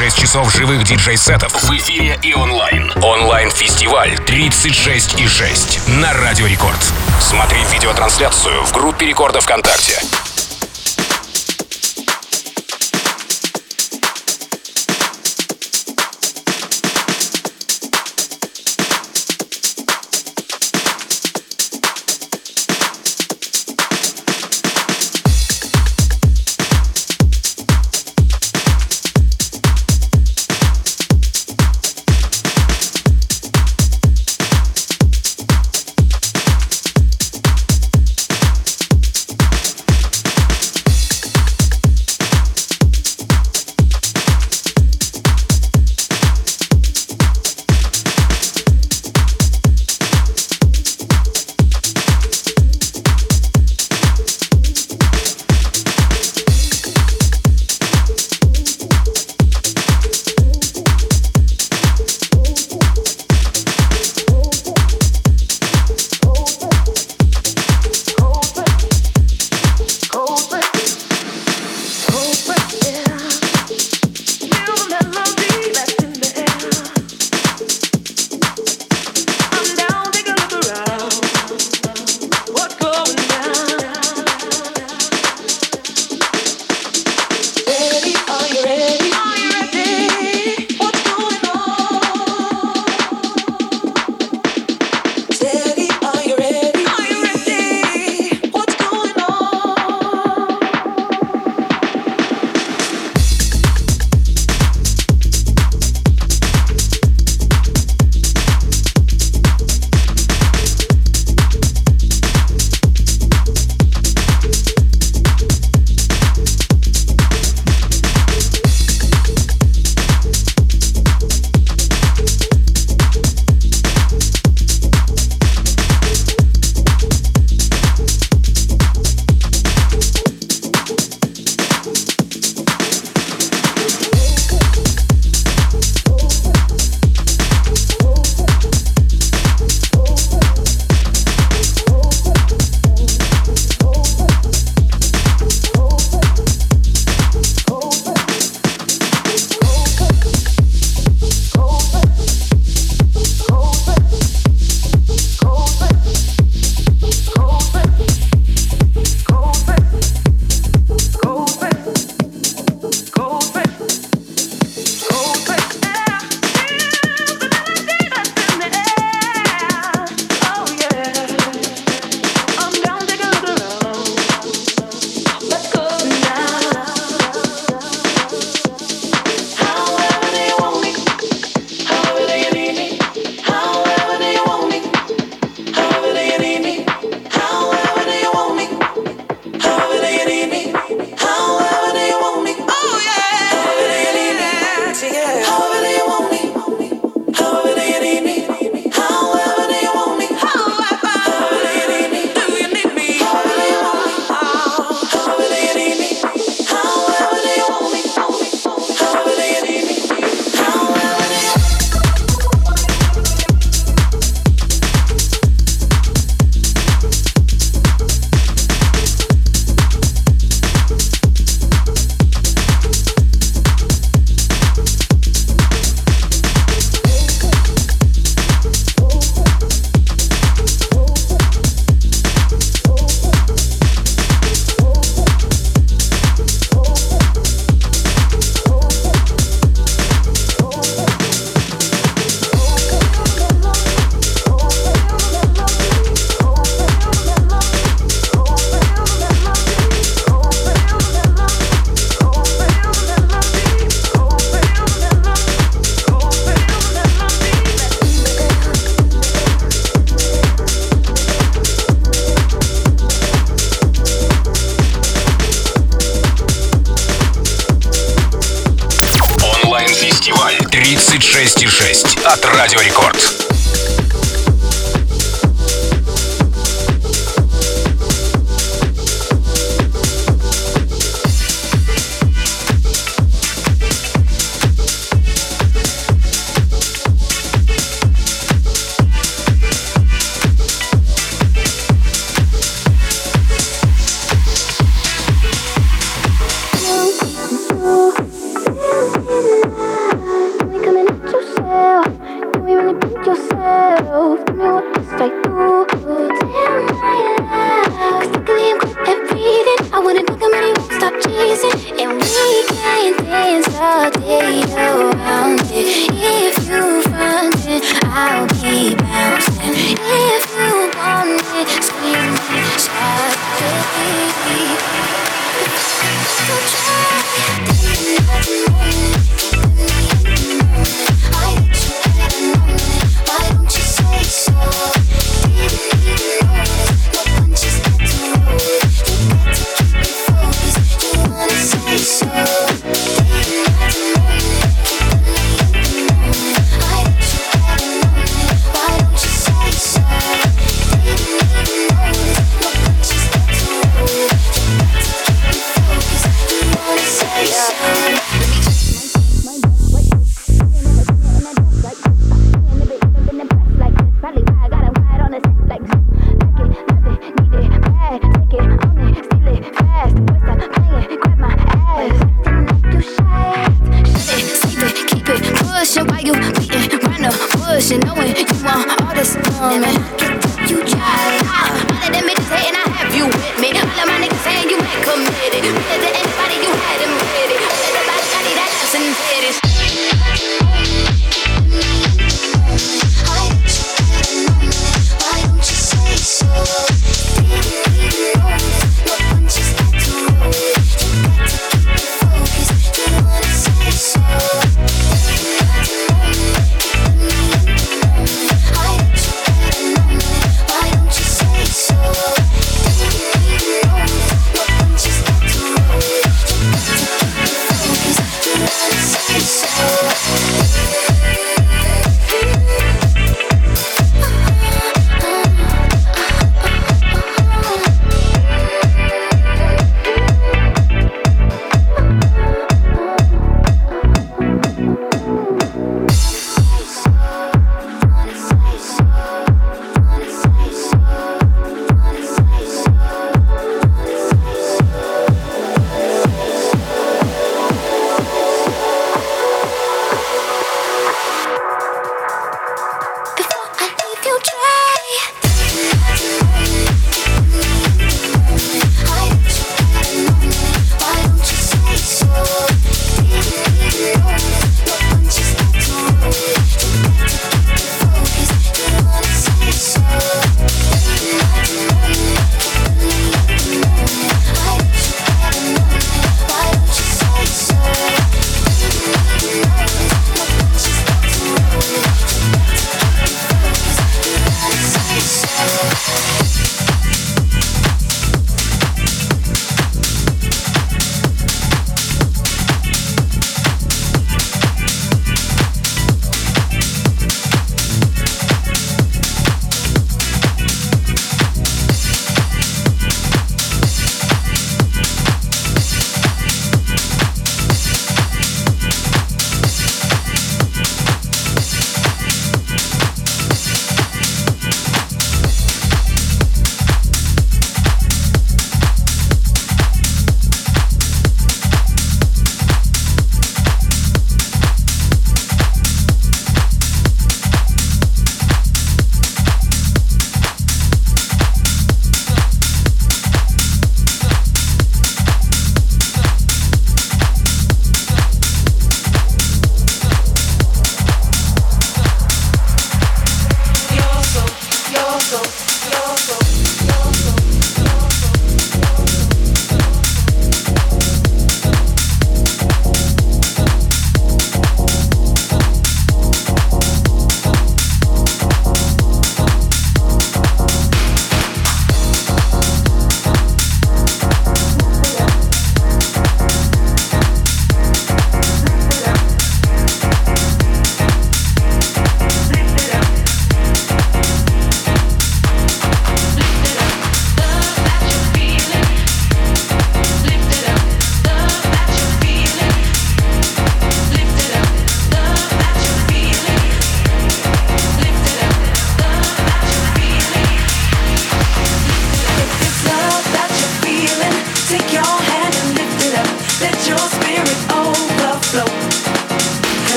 36 часов живых диджей-сетов в эфире и онлайн. Онлайн-фестиваль 36 и 6 на Радио Рекорд. Смотри видеотрансляцию в группе Рекорда ВКонтакте.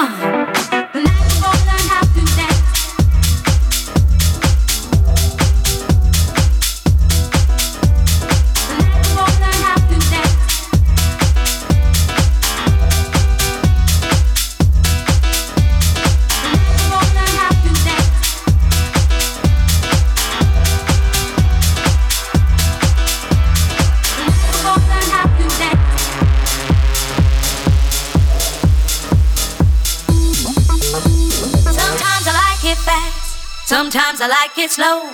Come. I like it slow.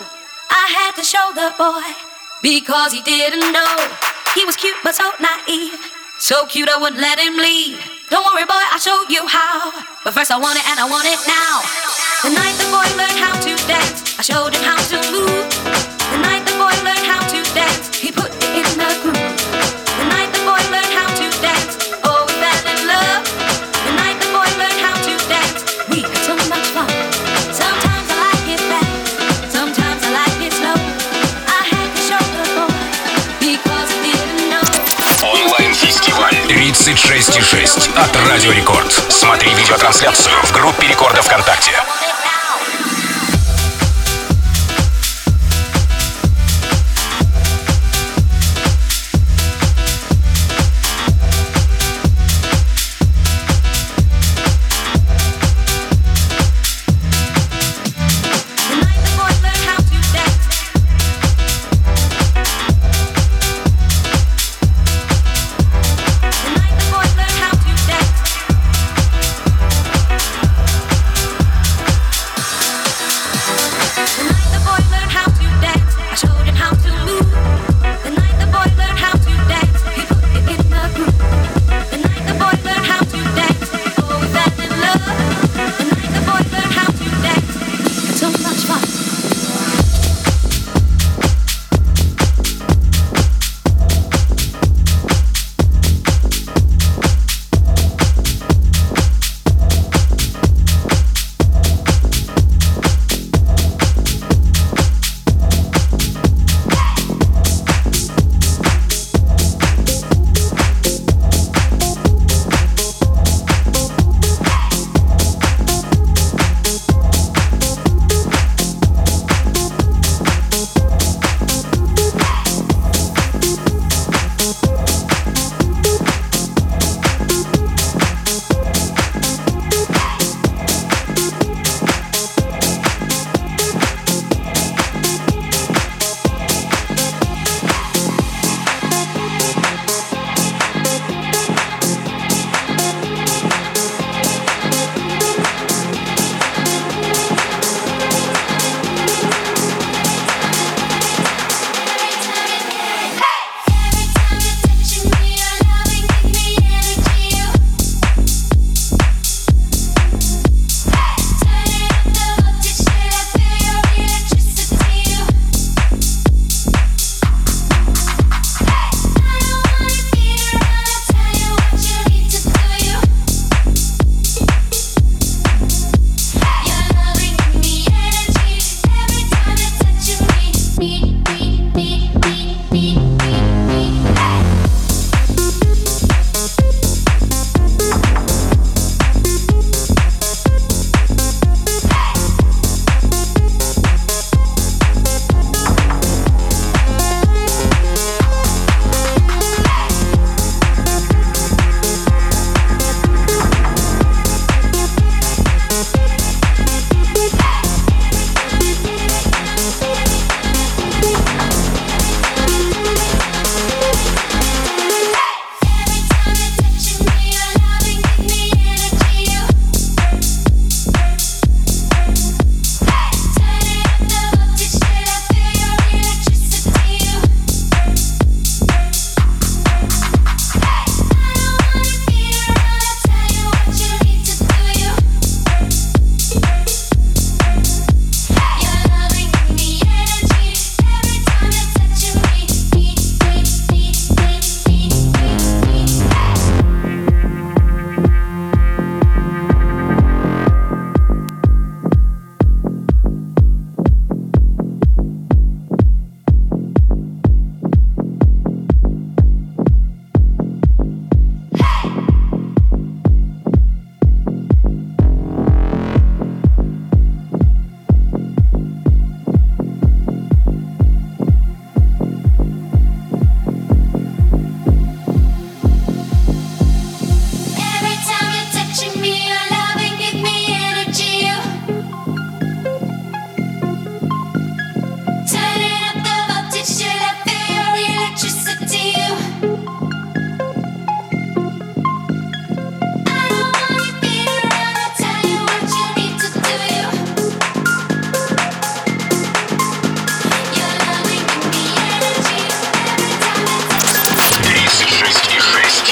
I had to show the boy because he didn't know. He was cute but so naive. So cute I wouldn't let him leave. Don't worry, boy, I'll show you how. But first I want it and I want it now. The night the boy learned how to dance, I showed him how to move. 36,6 от Радио Рекорд. Смотри видеотрансляцию в группе Рекорда ВКонтакте.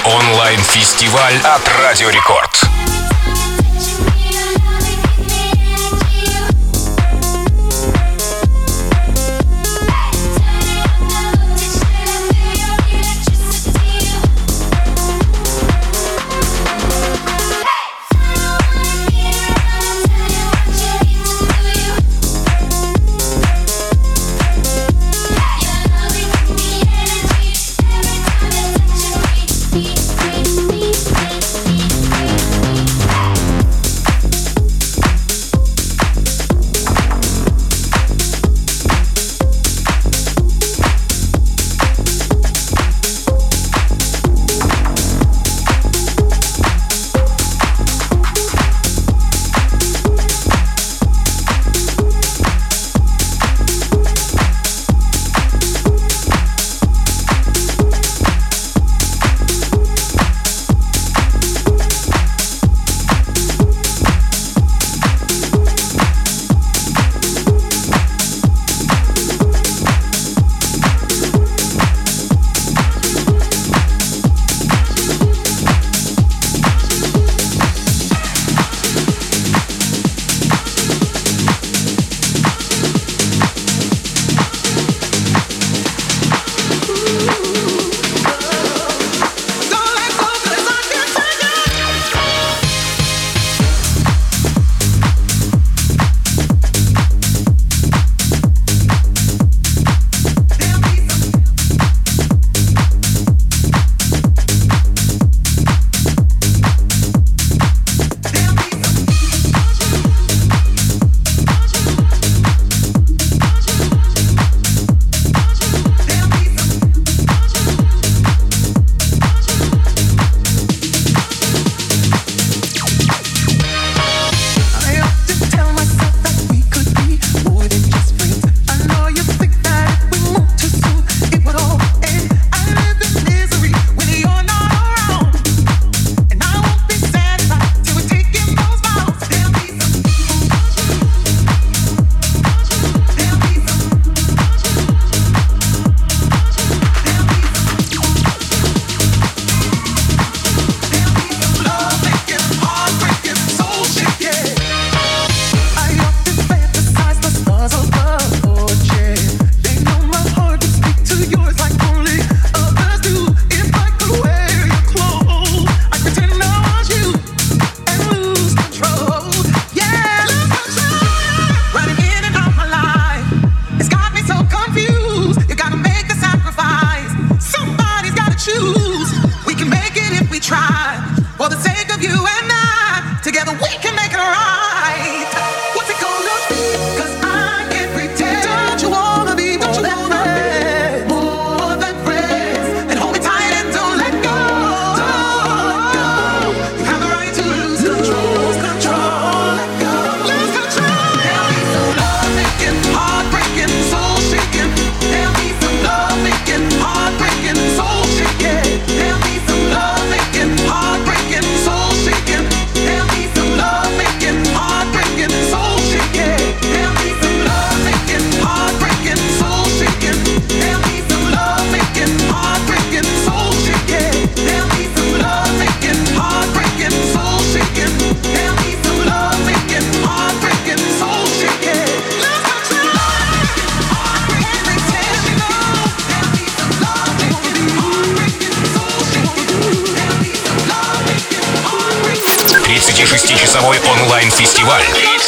Онлайн-фестиваль от Радио Рекорд.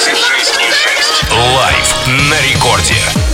онлайн-фестиваль. Лайв на рекорде.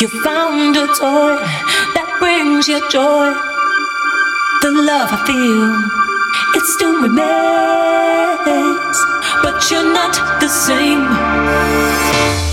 You found a toy that brings you joy. The love I feel, it still remains, but you're not the same.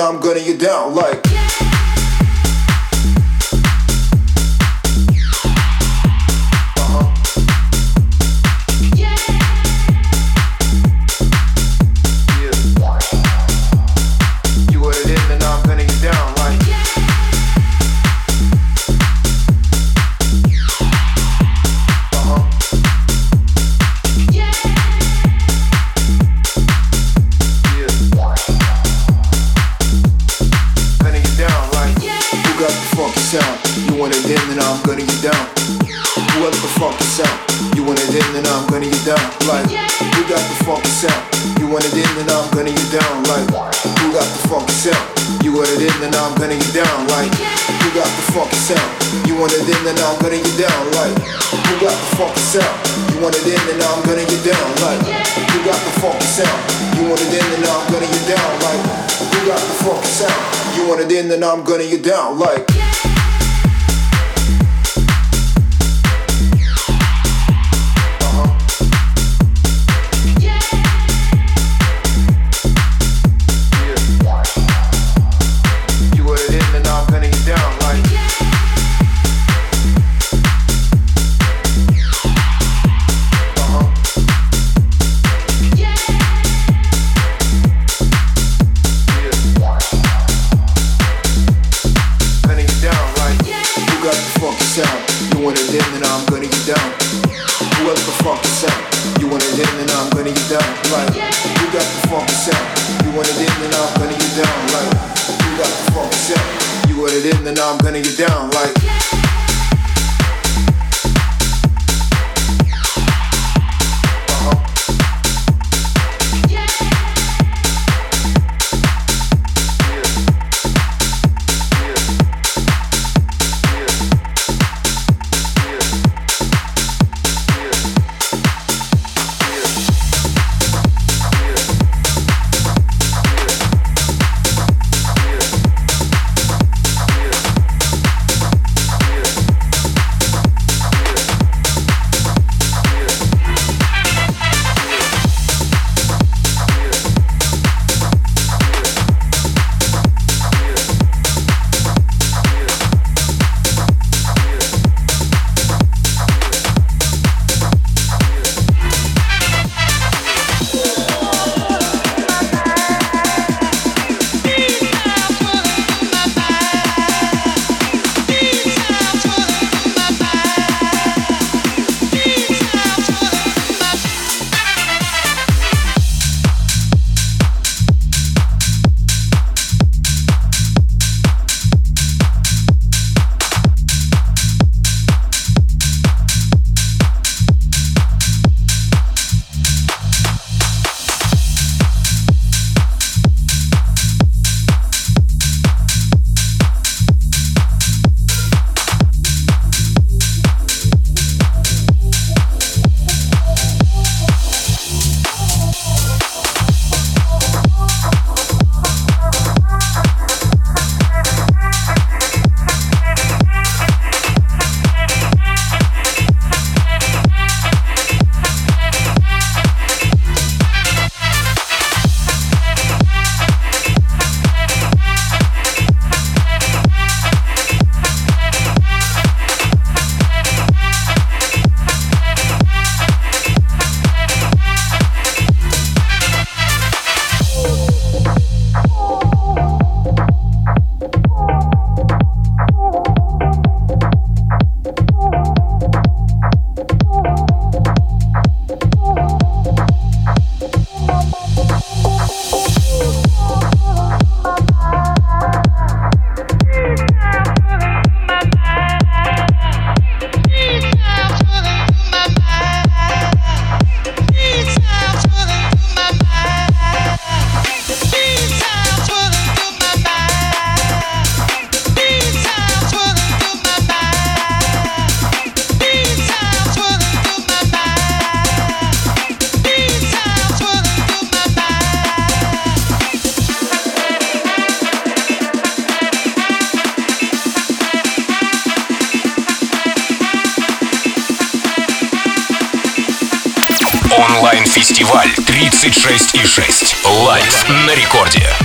I'm gunning you down like. You want it in, then I'm gonna get down like. You got the funky sound. You want it in, then I'm gonna get down like. You got the funky sound. You want it in, then I'm gonna get down like. You got the funky sound. You want it in, then I'm gonna get down like. На рекорде.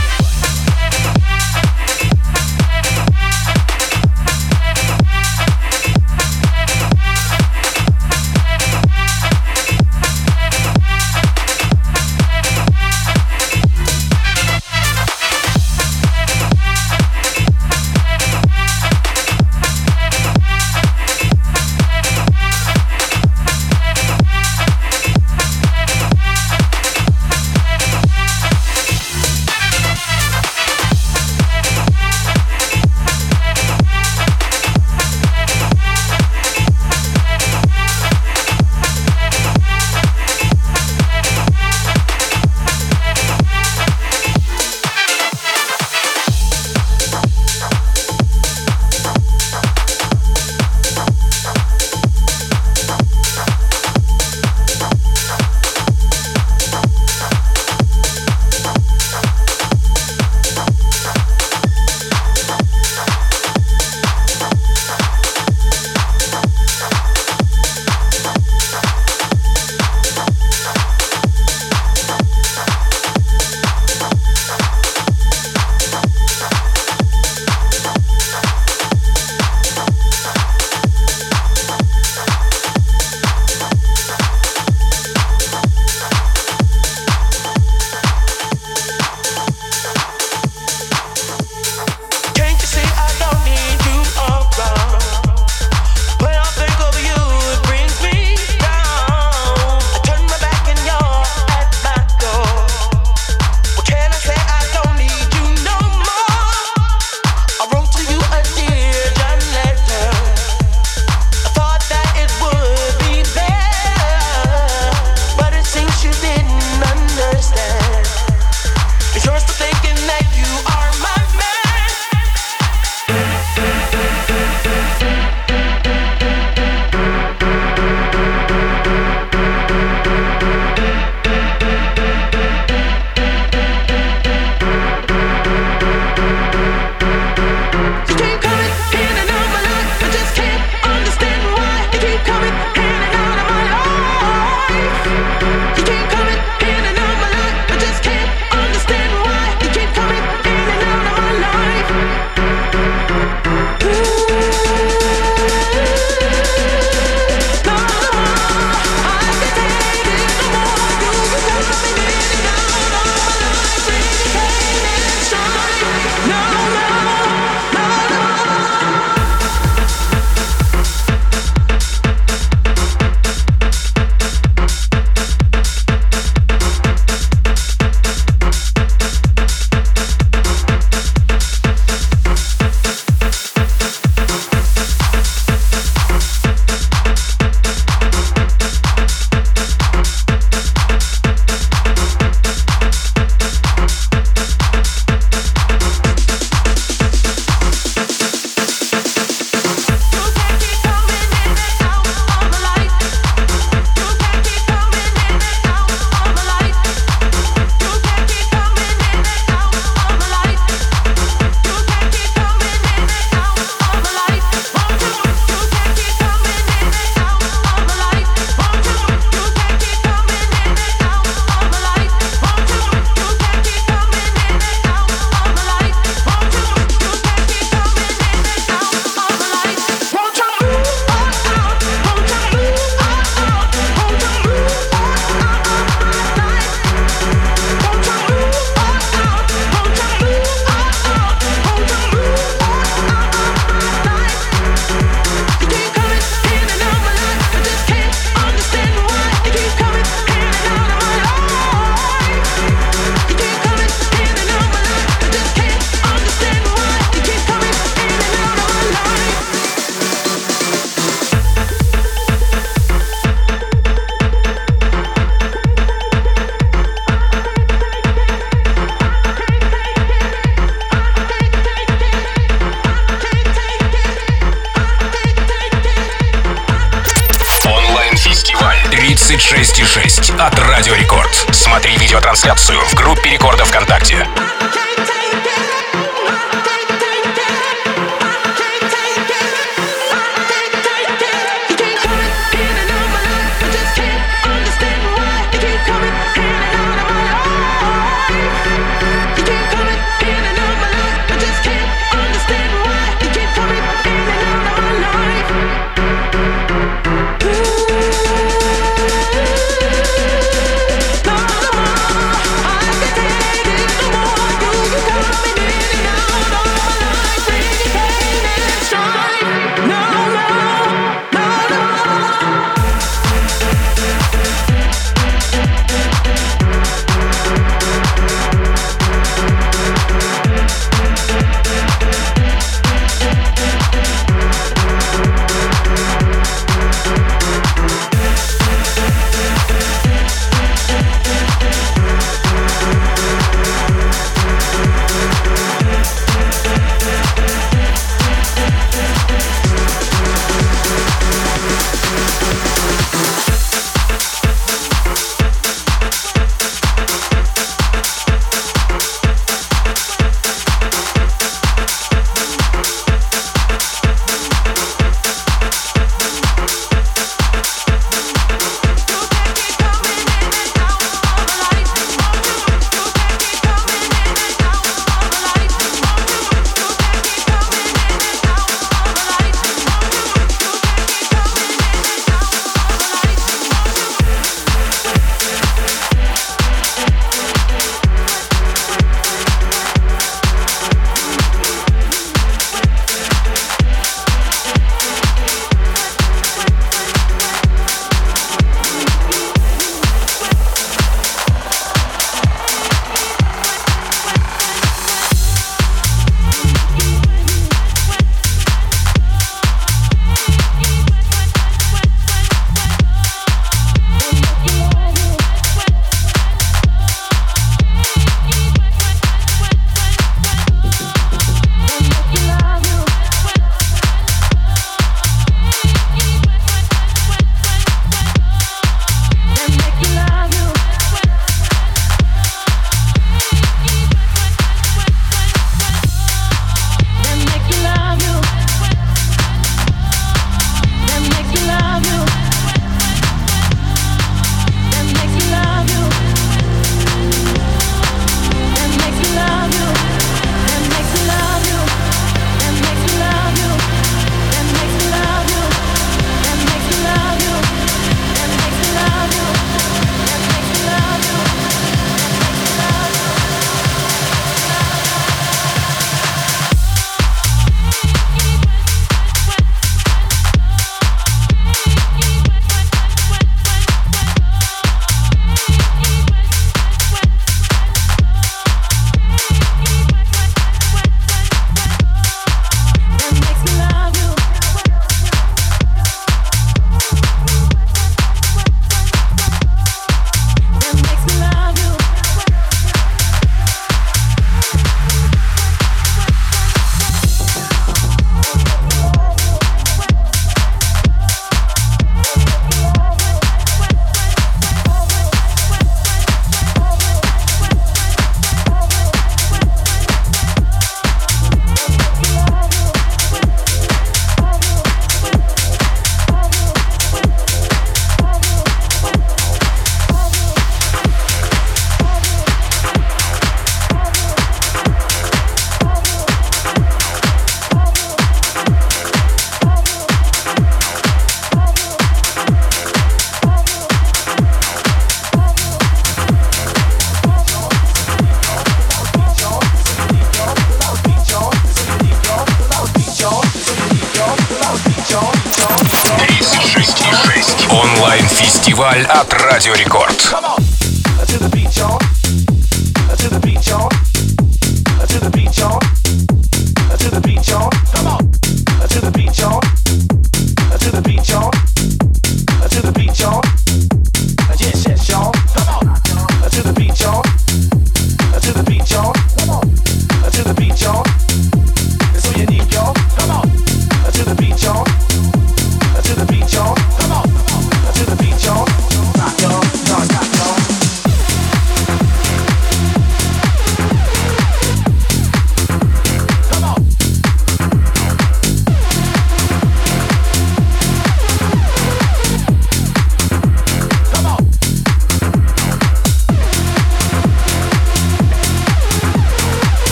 36,6 от Радио Рекорд. Смотри видеотрансляцию в группе Рекорда ВКонтакте.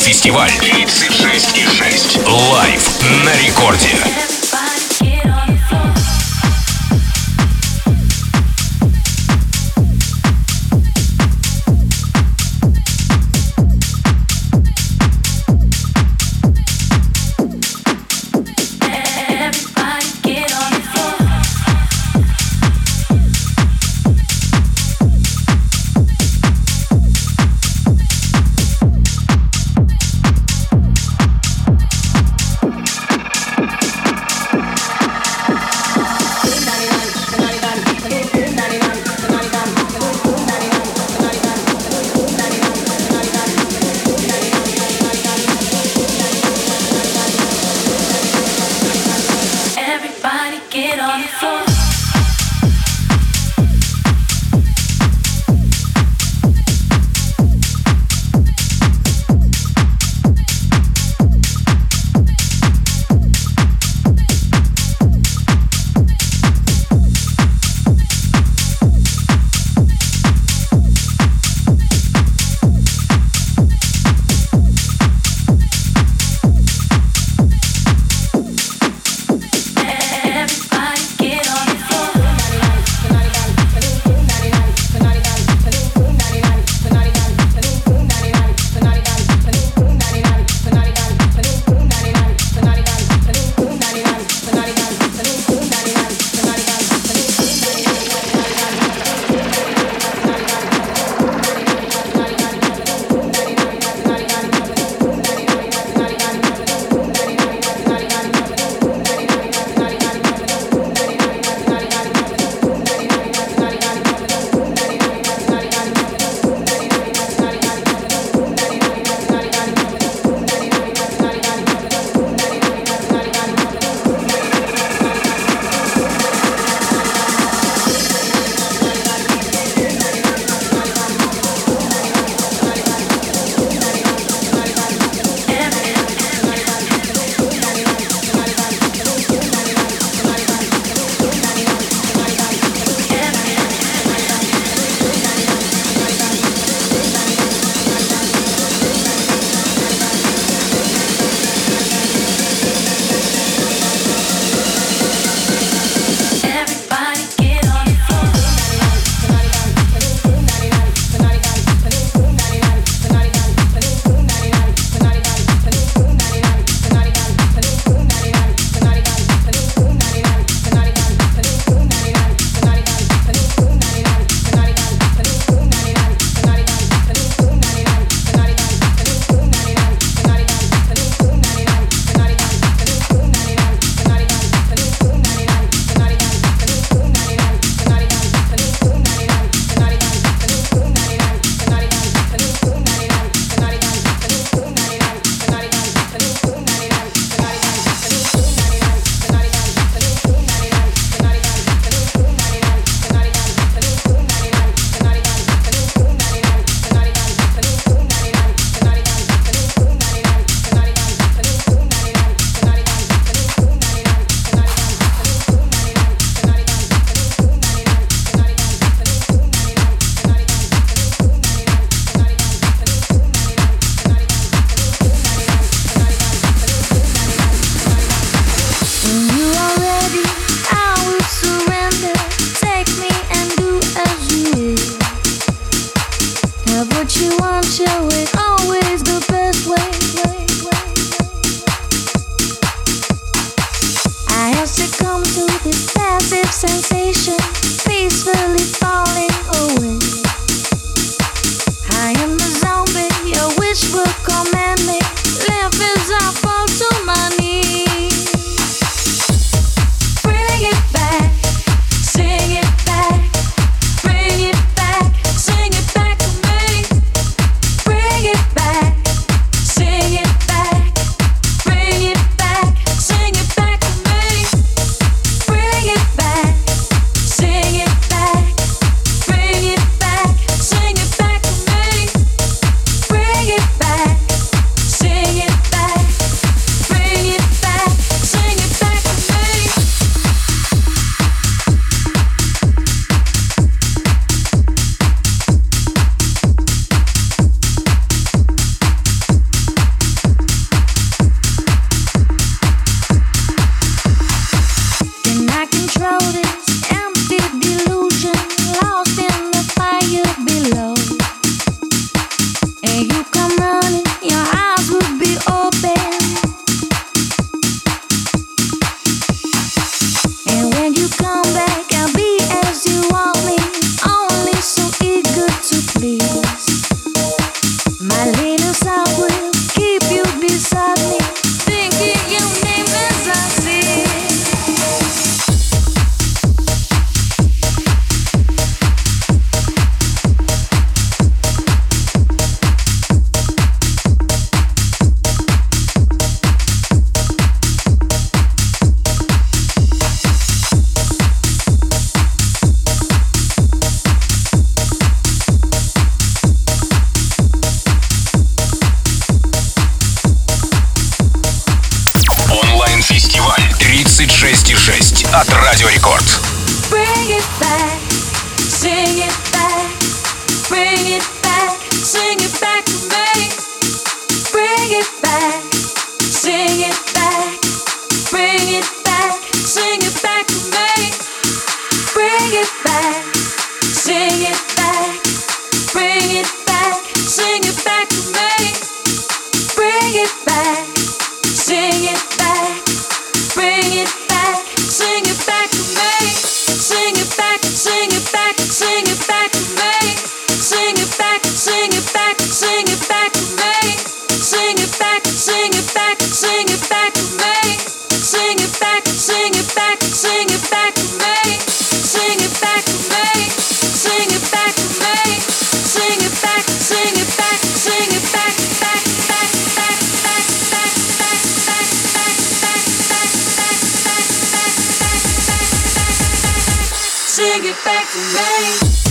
фестиваль. Sing it back me.